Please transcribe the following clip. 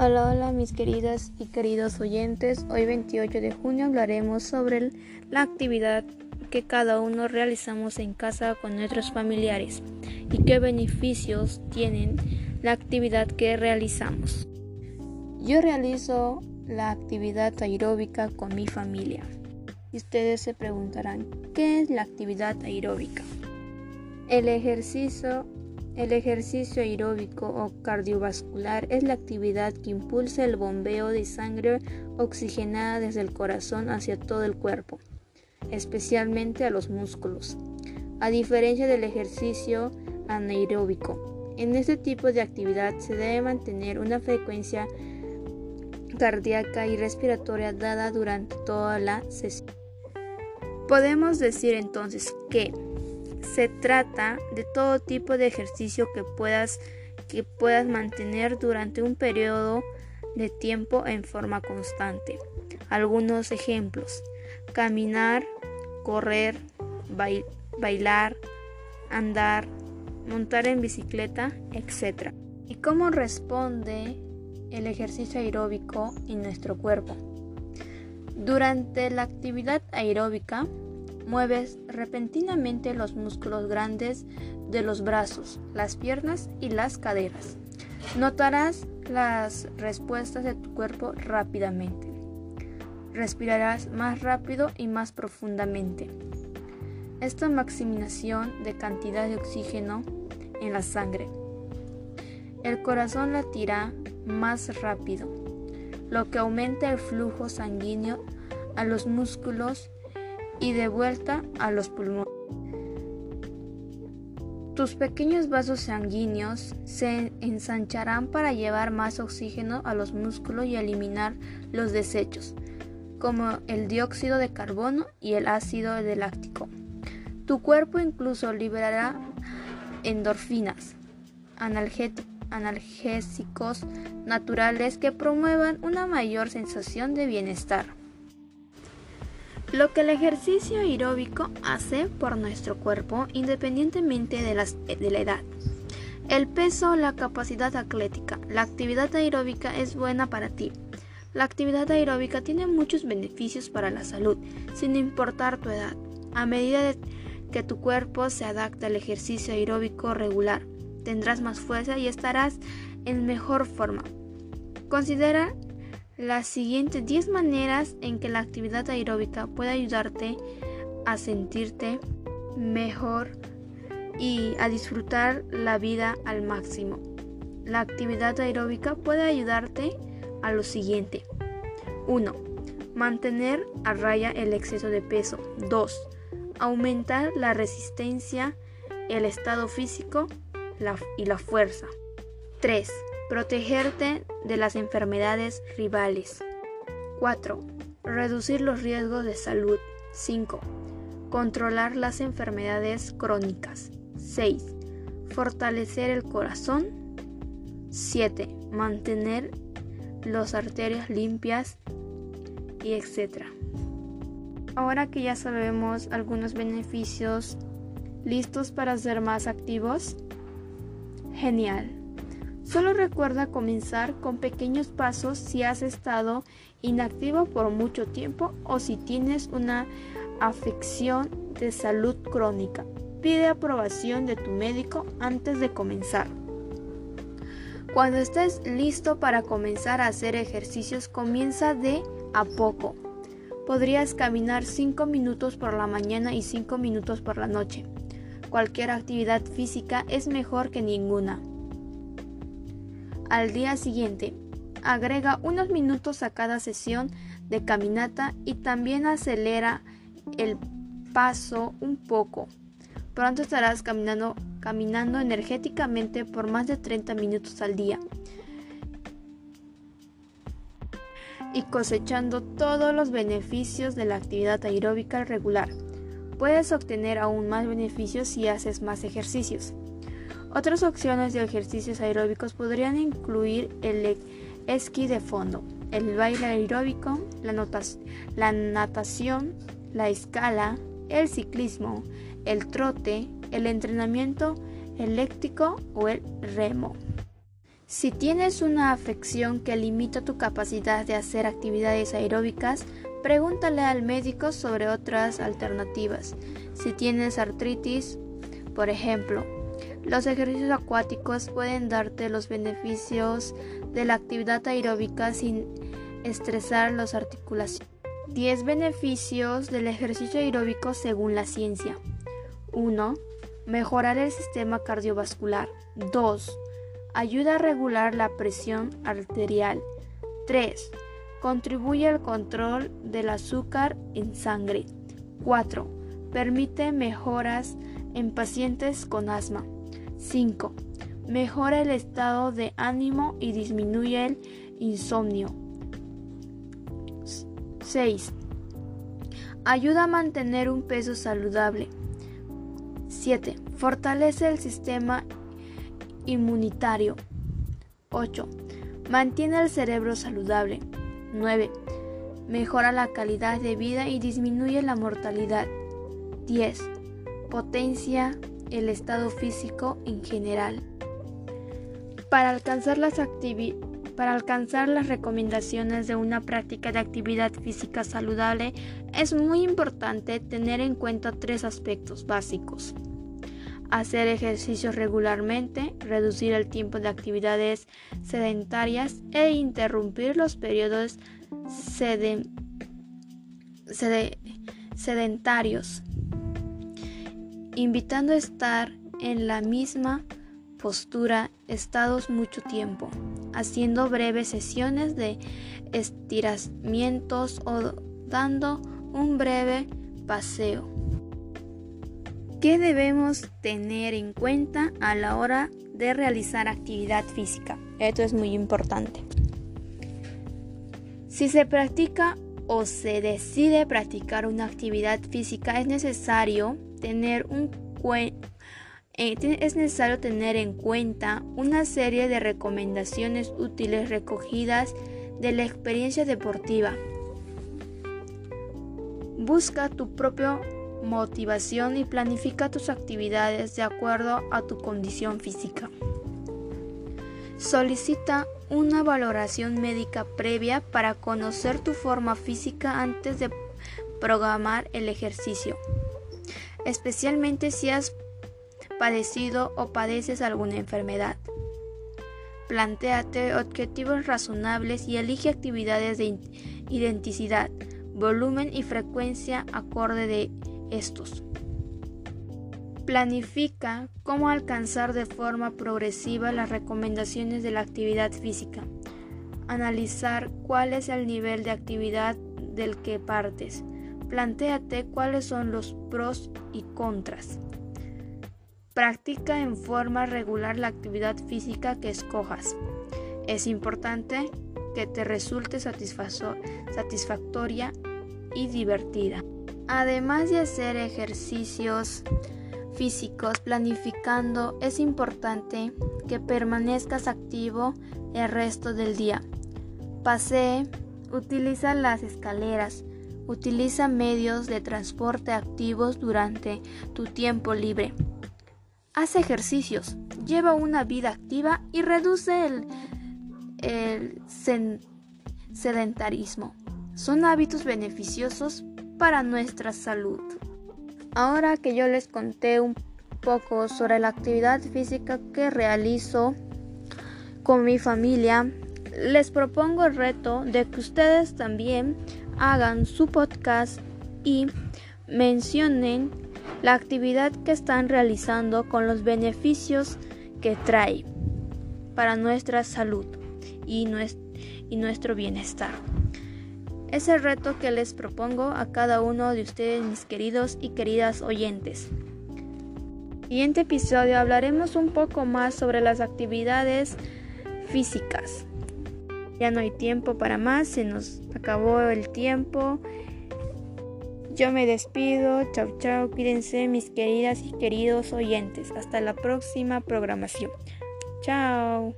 Hola, hola mis queridas y queridos oyentes. Hoy 28 de junio hablaremos sobre la actividad que cada uno realizamos en casa con nuestros familiares y qué beneficios tienen la actividad que realizamos. Yo realizo la actividad aeróbica con mi familia. Y ustedes se preguntarán, ¿qué es la actividad aeróbica? El ejercicio el ejercicio aeróbico o cardiovascular es la actividad que impulsa el bombeo de sangre oxigenada desde el corazón hacia todo el cuerpo, especialmente a los músculos. A diferencia del ejercicio anaeróbico, en este tipo de actividad se debe mantener una frecuencia cardíaca y respiratoria dada durante toda la sesión. Podemos decir entonces que se trata de todo tipo de ejercicio que puedas, que puedas mantener durante un periodo de tiempo en forma constante. Algunos ejemplos. Caminar, correr, bailar, andar, montar en bicicleta, etc. ¿Y cómo responde el ejercicio aeróbico en nuestro cuerpo? Durante la actividad aeróbica, Mueves repentinamente los músculos grandes de los brazos, las piernas y las caderas. Notarás las respuestas de tu cuerpo rápidamente. Respirarás más rápido y más profundamente. Esta maximización de cantidad de oxígeno en la sangre. El corazón latirá más rápido, lo que aumenta el flujo sanguíneo a los músculos y de vuelta a los pulmones. Tus pequeños vasos sanguíneos se ensancharán para llevar más oxígeno a los músculos y eliminar los desechos, como el dióxido de carbono y el ácido láctico. Tu cuerpo incluso liberará endorfinas, analgésicos naturales que promuevan una mayor sensación de bienestar lo que el ejercicio aeróbico hace por nuestro cuerpo independientemente de, la edad. El peso, la capacidad atlética, la actividad aeróbica es buena para ti. La actividad aeróbica tiene muchos beneficios para la salud, sin importar tu edad. A medida que tu cuerpo se adapta al ejercicio aeróbico regular, tendrás más fuerza y estarás en mejor forma. Considera las siguientes 10 maneras en que la actividad aeróbica puede ayudarte a sentirte mejor y a disfrutar la vida al máximo. La actividad aeróbica puede ayudarte a lo siguiente. 1. Mantener a raya el exceso de peso. 2. Aumentar la resistencia, el estado físico y la fuerza. 3 Protegerte de las enfermedades rivales. 4. Reducir los riesgos de salud. 5. Controlar las enfermedades crónicas. 6. Fortalecer el corazón. 7. Mantener las arterias limpias y etc. Ahora que ya sabemos algunos beneficios, ¿listos para ser más activos? Genial. Solo recuerda comenzar con pequeños pasos si has estado inactivo por mucho tiempo o si tienes una afección de salud crónica. Pide aprobación de tu médico antes de comenzar. Cuando estés listo para comenzar a hacer ejercicios, comienza de a poco. Podrías caminar 5 minutos por la mañana y 5 minutos por la noche. Cualquier actividad física es mejor que ninguna al día siguiente. Agrega unos minutos a cada sesión de caminata y también acelera el paso un poco. Pronto estarás caminando, caminando energéticamente por más de 30 minutos al día y cosechando todos los beneficios de la actividad aeróbica regular. Puedes obtener aún más beneficios si haces más ejercicios. Otras opciones de ejercicios aeróbicos podrían incluir el esquí de fondo, el baile aeróbico, la, la natación, la escala, el ciclismo, el trote, el entrenamiento eléctrico o el remo. Si tienes una afección que limita tu capacidad de hacer actividades aeróbicas, pregúntale al médico sobre otras alternativas. Si tienes artritis, por ejemplo, los ejercicios acuáticos pueden darte los beneficios de la actividad aeróbica sin estresar las articulaciones. 10 beneficios del ejercicio aeróbico según la ciencia. 1. Mejorar el sistema cardiovascular. 2. Ayuda a regular la presión arterial. 3. Contribuye al control del azúcar en sangre. 4. Permite mejoras en pacientes con asma. 5. Mejora el estado de ánimo y disminuye el insomnio. 6. Ayuda a mantener un peso saludable. 7. Fortalece el sistema inmunitario. 8. Mantiene el cerebro saludable. 9. Mejora la calidad de vida y disminuye la mortalidad. 10. Potencia el estado físico en general. Para alcanzar las para alcanzar las recomendaciones de una práctica de actividad física saludable es muy importante tener en cuenta tres aspectos básicos. Hacer ejercicios regularmente, reducir el tiempo de actividades sedentarias e interrumpir los periodos sedentarios invitando a estar en la misma postura estados mucho tiempo, haciendo breves sesiones de estiramientos o dando un breve paseo. ¿Qué debemos tener en cuenta a la hora de realizar actividad física? Esto es muy importante. Si se practica o se decide practicar una actividad física, es necesario eh, es necesario tener en cuenta una serie de recomendaciones útiles recogidas de la experiencia deportiva. Busca tu propia motivación y planifica tus actividades de acuerdo a tu condición física. Solicita una valoración médica previa para conocer tu forma física antes de programar el ejercicio especialmente si has padecido o padeces alguna enfermedad. Plantéate objetivos razonables y elige actividades de identidad, volumen y frecuencia acorde de estos. Planifica cómo alcanzar de forma progresiva las recomendaciones de la actividad física. Analizar cuál es el nivel de actividad del que partes Plantéate cuáles son los pros y contras. Practica en forma regular la actividad física que escojas. Es importante que te resulte satisfactoria y divertida. Además de hacer ejercicios físicos planificando, es importante que permanezcas activo el resto del día. Pasee, utiliza las escaleras, Utiliza medios de transporte activos durante tu tiempo libre. Haz ejercicios, lleva una vida activa y reduce el, sedentarismo. Son hábitos beneficiosos para nuestra salud. Ahora que yo les conté un poco sobre la actividad física que realizo con mi familia, les propongo el reto de que ustedes también hagan su podcast y mencionen la actividad que están realizando con los beneficios que trae para nuestra salud y, nuestro bienestar. Es el reto que les propongo a cada uno de ustedes, mis queridos y queridas oyentes. En el siguiente episodio hablaremos un poco más sobre las actividades físicas. Ya no hay tiempo para más, se nos acabó el tiempo. Yo me despido, chao chao, cuídense mis queridas y queridos oyentes. Hasta la próxima programación. Chao.